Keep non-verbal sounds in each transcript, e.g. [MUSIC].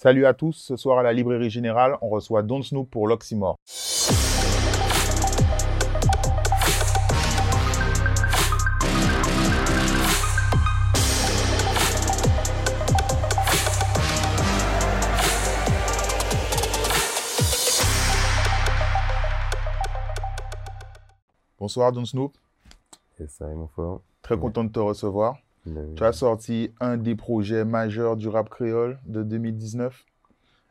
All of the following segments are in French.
Salut à tous, ce soir à la Librairie Générale, on reçoit Don Snoop pour l'Oxymore. Bonsoir Don Snoop. C'est ça, mon frère. Très content de te recevoir. Tu as sorti un des projets majeurs du rap créole de 2019.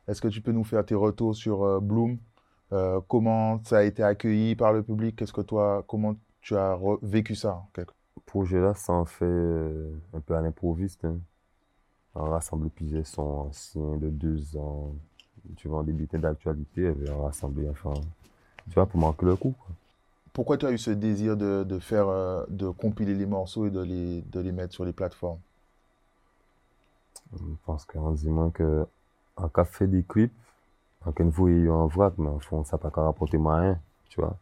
Est-ce que tu peux nous faire tes retours sur euh, Bloom? Euh, Comment ça a été accueilli par le public? Qu'est-ce que toi, comment tu as vécu ça Le projet là, ça en fait euh, un peu à l'improviste. Hein. On rassemble plusieurs sons anciens de deux ans. Tu vois, en débuté d'actualité, on rassemblé, enfin, tu vois, pour manquer le coup. Quoi pourquoi tu as eu ce désir de, faire, euh, de compiler les morceaux et de les, de les mettre sur les plateformes? Pense qu'on dit moins que en cas fait des clips, en cas vous ayez un vrac, mais en fond, ça n'a pas rapporter rien, tu vois.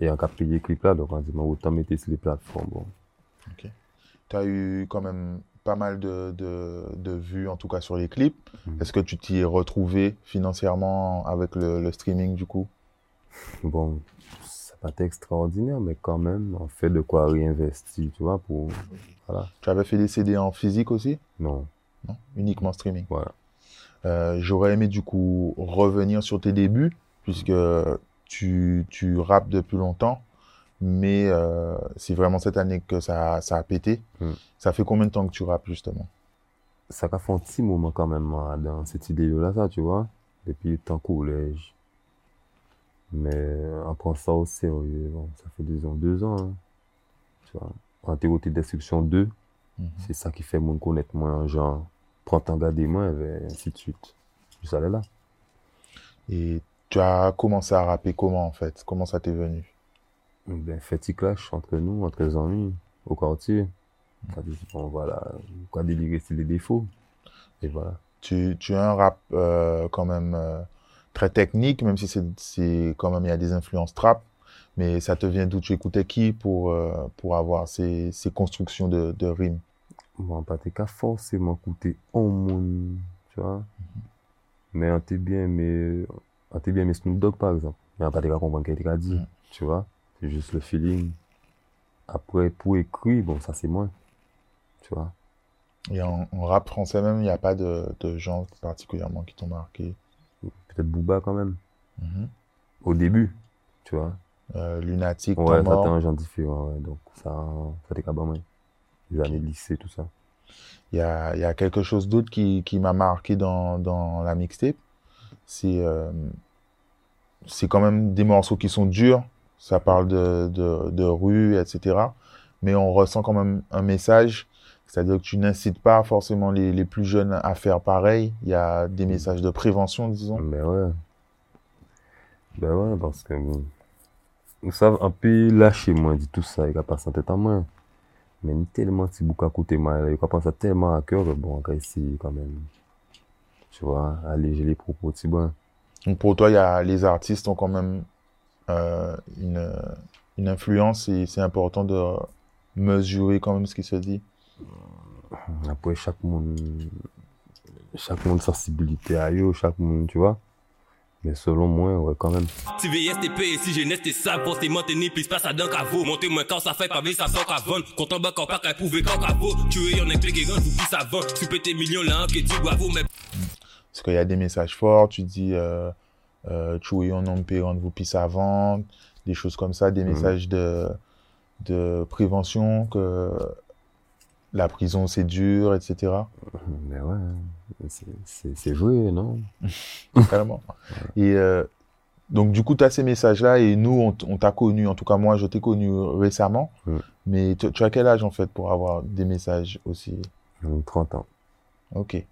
Et en fait des clips là, donc on dit, autant mettre sur les plateformes. Bon. Ok. Tu as eu quand même pas mal de, de, vues, en tout cas sur les clips. Mhm. Est-ce que tu t'y es retrouvé financièrement avec le, le streaming du coup? Bon, pas extraordinaire, mais quand même, on fait de quoi réinvestir, tu vois, pour... Voilà. Tu avais fait des CD en physique aussi? Non. Non, uniquement streaming. Voilà. Euh, j'aurais aimé du coup revenir sur tes débuts, puisque tu, tu rappes depuis longtemps, mais euh, c'est vraiment cette année que ça, ça a pété. Hmm. Ça fait combien de temps que tu rappes justement? Ça a fait un petit moment quand même dans cette idée-là, ça, tu vois, depuis temps collège. Mais on prend ça au sérieux. Bon, ça fait disons deux ans. Hein. Tu vois, en théorie destruction 2, mhm. c'est ça qui fait mon connaître moins. Genre, prends ton garder moi, et ainsi de suite. Je allé là. Et tu as commencé à rapper comment en fait? Comment ça t'est venu? Ben, fait clash entre nous, entre les amis, au quartier. On dit, bon voilà, quoi délirer c'est les défauts. Et voilà. Tu, tu as un rap euh, quand même. Euh, très technique, même si c'est quand même, il y a des influences trap. Mais ça te vient d'où? Tu écoutais qui pour, euh, pour avoir ces, ces constructions de, de rimes? Bon, pas t'es qu'à forcément écouter un monde, tu vois. Mm-hmm. Mais on t'est bien, mais on t'est bien, mais Snoop Dogg, par exemple. Mais on pas t'es qu'à comprendre qu'il t'a dit, mm. tu vois. C'est juste le feeling. Après, pour écrire, bon, ça c'est moins, tu vois. Et en, rap français même, il n'y a pas de, de gens particulièrement qui t'ont marqué? Peut-être Booba quand même. Mhm. Au début, tu vois. Euh, lunatique, Ouais, ça un genre différent, ouais. Donc, ça, ça t'est quand Les années lycée, tout ça. Il y a, y a, quelque chose d'autre qui, qui m'a marqué dans, dans la mixtape. C'est euh, c'est quand même des morceaux qui sont durs. Ça parle de, de, de rue, etc. Mais on ressent quand même un message c'est-à-dire que tu n'incites pas forcément les, les, plus jeunes à faire pareil. Il y a des messages de prévention, disons. Ben ouais. Ben ouais, parce que vous savez, un peu lâcher moi dit tout ça, il a pas tête en main. Mais tellement si beaucoup à côté moi, il a pensé tellement à cœur, bon, on essayer quand même. Tu vois, alléger les propos, tu vois. Donc pour toi, y a, les artistes ont quand même euh, une, une influence et c'est important de mesurer quand même ce qui se dit. Après, chaque monde, chaque monde sensibilité à eux, chaque monde, tu vois. Mais selon moi, ouais, quand même. Si VSTP et si jeunesse t'es sale, forcément t'es ni plus pas ça d'un cavo. Montez moi quand ça fait pas ça sort qu'à vendre. Quand on bat quand pas qu'à prouver quand cavo. Tu es en éclair et vous plus ça vend. Tu peux tes millions là, que tu bravo, mais. Parce qu'il y a des messages forts, tu dis, euh, euh, tu es en homme vous pisse à vendre, des choses comme ça, des mhm. messages de, de prévention que la prison c'est dur, etc. Mais [LAUGHS] ouais, c'est joué, non? [LAUGHS] Carrément. Et euh, donc du coup, tu as ces messages-là et nous, on, t'a connu, en tout cas moi, je t'ai connu récemment. Mais tu, as quel âge en fait pour avoir des messages aussi? 30 ans. Ok. Et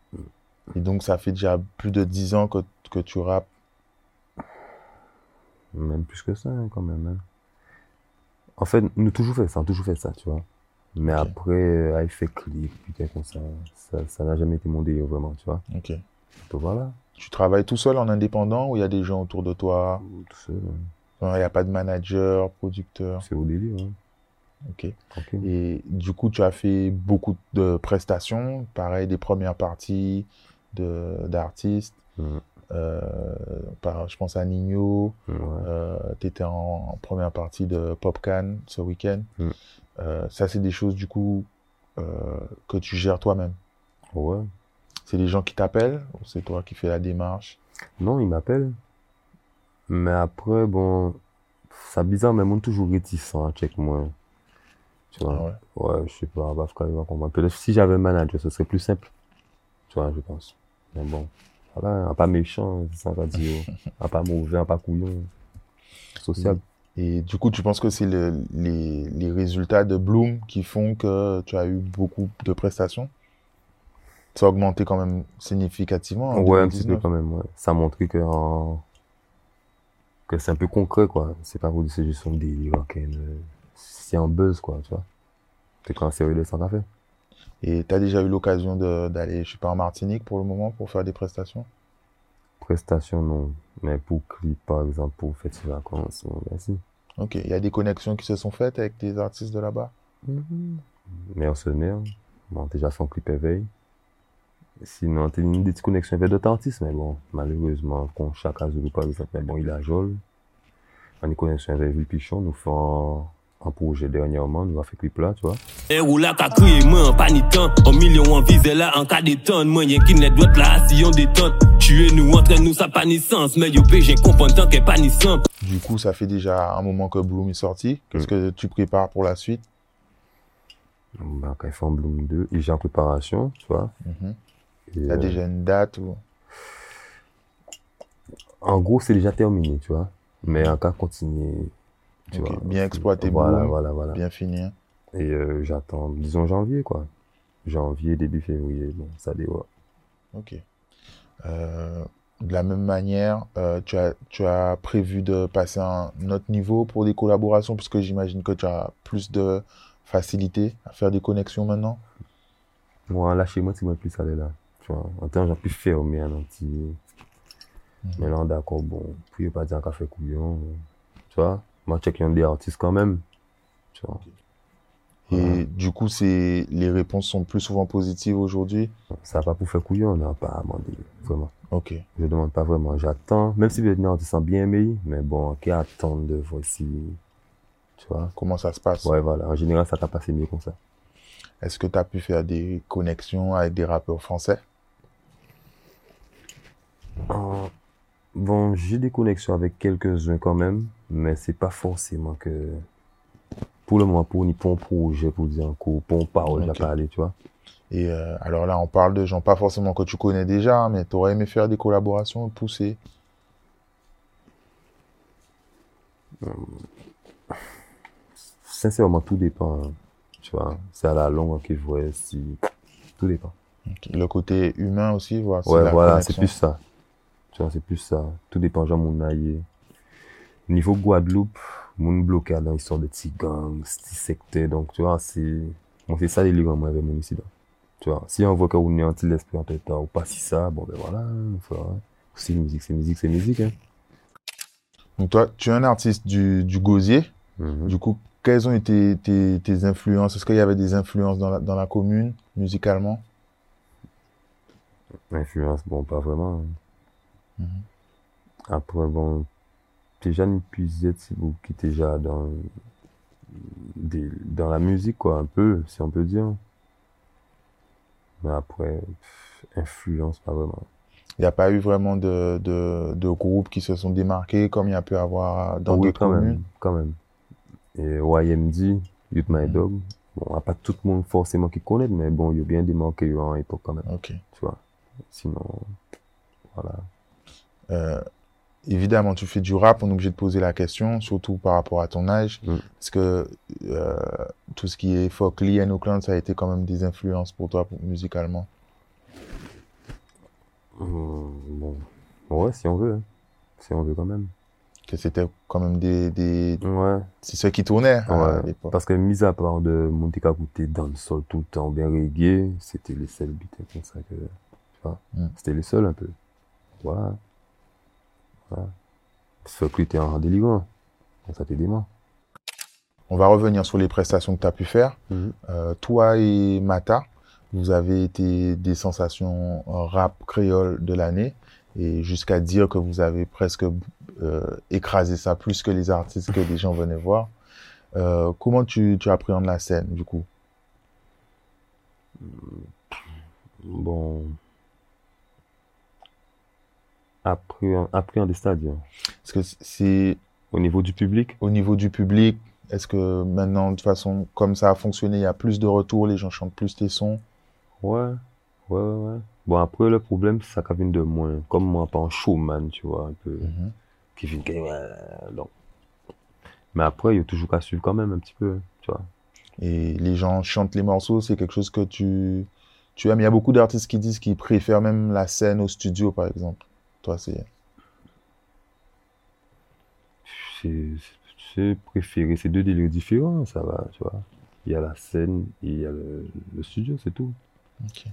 donc ça fait déjà plus de 10 ans que, que tu rappes? Même plus que ça, hein, quand même. Hein. En fait, nous toujours fait ça, toujours fait ça, tu vois. Mais après, euh, il fait clip, puis comme ça, ça n'a jamais été mon délire vraiment, tu vois. Ok. Donc voilà. Tu travailles tout seul en indépendant ou il y a des gens autour de toi? Tout seul. Il n'y a pas de manager, producteur? C'est au délire, hein. Ok. Et du coup, tu as fait beaucoup de prestations, pareil, des premières parties, d'artistes. Mm. Euh, par, je pense à Nino. Ouais. Euh, tu étais en, en première partie de Popcan ce week-end. Mm. Euh, ça, c'est des choses, du coup, euh, que tu gères toi-même. Ouais. C'est les gens qui t'appellent ou c'est toi qui fais la démarche? Non, il m'appelle. Mais après, bon, c'est bizarre, mais moi, toujours réticent à check moi. Tu vois? Ah ouais? Ouais, je sais pas, bah, il va comprendre. Peut-être si j'avais un manager, ce serait plus simple. Tu vois, je pense. Mais bon, voilà, un pas méchant, c'est ça qu'on dit. Un pas mauvais, un pas couillon. Social. Et du coup, tu penses que c'est le- les, les résultats de Bloom qui font que tu as eu beaucoup de prestations? Ça a augmenté quand même significativement en Ouais, un petit peu 2019. quand même, ouais. Ça montre que, en- que c'est un peu concret, quoi. C'est pas dire c'est juste ok, mais c'est un buzz, quoi, tu vois. C'est quand c'est le sans café. Et tu as déjà eu l'occasion de- d'aller, je sais pas, en Martinique pour le moment pour faire des prestations? Prestation, non. Mais pour clip, par exemple, pour fêter les vacances, bon, si. Ok. Il y a des connexions qui se sont faites avec des artistes de là-bas? Mercenaire, bon, déjà son clip éveil. Sinon, t'as une petite connexion avec d'autres artistes, mais bon, malheureusement, comme Chaka Zulu, par exemple, mais bon, il a Jol. On a une connexion avec Ville Pichon, nous faisons un projet dernièrement, nous avons fait clip là, tu vois. E ou la ka kriye mwen an panitan An milyon an vize la an ka detan Mwen yen ki net dwet la si yon detan Tue nou entre nou sa pa ni sens Men yo pe jen kompon tan ke pa ni Du coup, ça fait déjà un moment que Bloom est sorti. Qu'est-ce Mm. que tu prépares pour la suite? Bah, quand ils font Bloom 2, il est en préparation, tu vois. Mhm. Et, T'as euh, déjà une date ou? En gros, c'est déjà terminé, tu vois. Mais en cas, continuer, tu vois. bien exploiter Voilà, voilà, voilà. bien finir Et euh, j'attends, disons janvier, quoi. Janvier, début février, bon, ça dévoile. Ok. Euh, de la même manière, euh, tu as, tu as prévu de passer à un autre niveau pour des collaborations, puisque j'imagine que tu as plus de facilité à faire des connexions maintenant? Moi, là, chez moi, c'est moi plus aller là. Tu vois, en temps, j'ai pu fermer un petit. Mais là, d'accord, bon, puis pas dire qu'à faire couillon. Tu vois, moi, check un des artistes quand même. Tu vois, Et Ouais. du coup, c'est, les réponses sont plus souvent positives aujourd'hui? ça va pas pour faire couillon, on n'a pas demandé, vraiment. Ok. Je demande pas vraiment, j'attends. Même si les artistes sont bien aimés, mais bon, qui attendent de voir si. Tu vois, Comment ça se passe? Ouais, voilà. En général, ça t'a passé mieux comme ça. Est-ce que tu as pu faire des connexions avec des rappeurs français? Euh, Bon, j'ai des connexions avec quelques-uns quand même, mais c'est pas forcément que. Pour le moment, pour ni pour un projet, pour dire un coup, pour une parole Ok. à parler, tu vois. Et euh, alors là, on parle de gens pas forcément que tu connais déjà, hein, mais tu aurais aimé faire des collaborations poussées. Sincèrement, tout dépend. hein. Tu vois, c'est à la longue qu'il voit si. Tout dépend. Le côté humain aussi, voir Ouais, voilà, c'est plus ça. Tu vois, c'est plus ça. Tout dépend, genre, mon aïe. Niveau Guadeloupe, mon bloqué dans l'histoire de petits gangs, petits secteurs. Donc, tu vois, c'est. Bon, c'est ça les liens, moi, avec mon incident. Tu vois, si on voit qu'on est anti l'esprit en tête, ou pas si ça, bon, ben voilà. faut- C'est musique, c'est musique, c'est musique, hein. Donc toi, tu es un artiste du, du gosier. Mhm. Du coup, quelles ont été tes, tes influences? Est-ce qu'il y avait des influences dans la, dans la commune, musicalement? Influence, bon, pas vraiment. Mhm. Après, bon, déjà, une puisette, c'est vous qui était déjà dans, des, dans la musique, quoi, un peu, si on peut dire. Mais après, pff, influence, pas vraiment. Il n'y a pas eu vraiment de, de, de groupes qui se sont démarqués comme il y a pu avoir dans oui, d'autres quand communes? même, quand même. Et YMD, Youth My Mhm. Dog, bon, a pas tout le monde forcément qui connaît, mais bon, il y a bien démarqué en époque quand même, Ok. tu vois. Sinon, voilà. Euh, évidemment, tu fais du rap, on est obligé de poser la question, surtout par rapport à ton âge. Mm. Est-ce que euh, tout ce qui est folk, Lee and Oakland, ça a été quand même des influences pour toi musicalement bon, ouais, si on veut, hein. si on veut quand même. Que c'était quand même des... des... Ouais. C'est ceux qui tournaient à Ouais, l'époque. parce que mis à part de monter dans le sol tout le temps, bien reggae, c'était les seuls beats comme ça que, tu vois, Mm. c'était les seuls un peu. Voilà. Voilà. Sauf que t'es en délivrant. Donc ça t'est dément. On va revenir sur les prestations que tu as pu faire. Mhm. Euh, toi et Mata, vous avez été des sensations rap créole de l'année et jusqu'à dire que vous avez presque euh, écrasé ça plus que les artistes que les gens venaient voir. Euh, comment tu, tu appréhendes la scène du coup? Bon. Appréhender des stades. Est-ce que c'est. Au niveau du public? Au niveau du public, est-ce que maintenant, de toute façon, comme ça a fonctionné, il y a plus de retours, les gens chantent plus tes sons? Ouais, ouais, ouais. Bon, après, le problème, c'est ça vient de moins. Comme moi, pas un showman, tu vois, un peu. Mm Qui vient. Donc. Mais après, il y a toujours qu'à suivre quand même un petit peu, tu vois. Et les gens chantent les morceaux, c'est quelque chose que tu, tu aimes. Il y a beaucoup d'artistes qui disent qu'ils préfèrent même la scène au studio, par exemple. Toi, c'est. C'est préféré. C'est deux délires différents, ça va, tu vois. Il y a la scène et il y a le, studio, c'est tout. Ok.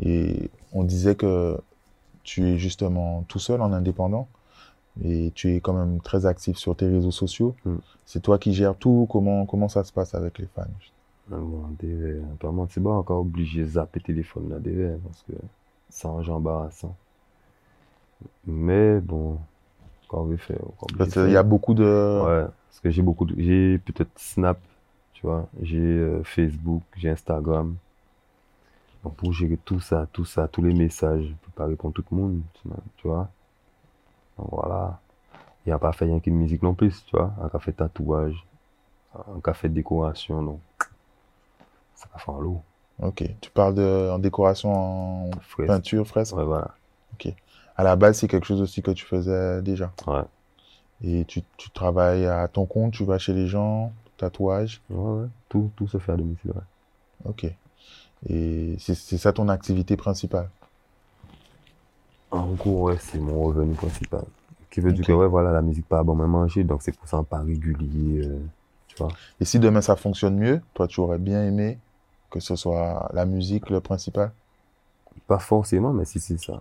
Et on disait que tu es justement tout seul en indépendant et tu es quand même très actif sur tes réseaux sociaux. Mm. C'est toi qui gères tout. Comment, comment ça se passe avec les fans? Ah bon, Apparemment, c'est pas encore obligé de zapper téléphone là, parce que c'est un genre embarrassant. Mais bon, quand on veut faire. Il y a beaucoup de. Ouais, parce que j'ai beaucoup de. J'ai peut-être Snap, tu vois, j'ai euh, Facebook, j'ai Instagram. Donc pour gérer tout ça, tout ça, tous les messages, je peux pas répondre tout le monde, tu vois. Donc voilà. Il n'y a pas fait rien qu'une musique non plus, tu vois. Un café tatouage, un café décoration, donc ça va faire l'eau. Ok. Tu parles de en décoration en peinture, fresque Ouais, voilà. Ok. À la base, c'est quelque chose aussi que tu faisais déjà. Ouais. Et tu, tu travailles à ton compte, tu vas chez les gens, tatouage Ouais, ouais. Tout, tout se fait à domicile, ouais. Ok. Et c'est ça ton activité principale? En gros, ouais, c'est mon revenu principal. Qui veut dire que, ouais, voilà, la musique pas bon manger, donc c'est pour ça pas régulier, euh, tu vois. Et si demain ça fonctionne mieux, toi, tu aurais bien aimé que ce soit la musique le principal? Pas forcément, mais si c'est ça.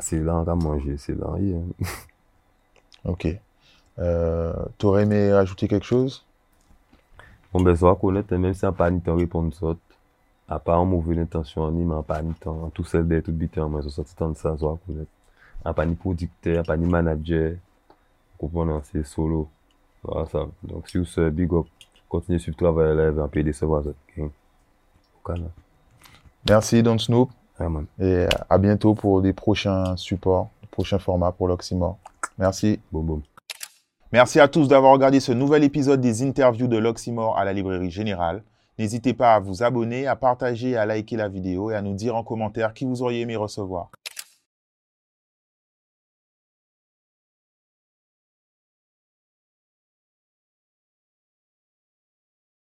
C'est là à manger, c'est là [LAUGHS] ok. Euh, tu aurais aimé ajouter quelque chose? Bon, ben, ça va connaître, même si on n'a pas ni temps répondre ça, à part en mauvaise intention, ni mais pas ni temps, tout seul d'être tout bitin, moi, je sorti tant de ça, ça va connaître. A pas ni producteur, pas ni manager, comprenez, c'est solo. Voilà ça. Donc, si vous êtes big up, continuez sur le travail là, et puis décevoir ça. Merci, Don Snoop. Man. Et à bientôt pour des prochains supports, prochains formats pour l'Oxymore. Merci. Boum, boum. Merci à tous d'avoir regardé ce nouvel épisode des interviews de l'Oxymore à la librairie générale. N'hésitez pas à vous abonner, à partager, à liker la vidéo et à nous dire en commentaire qui vous auriez aimé recevoir.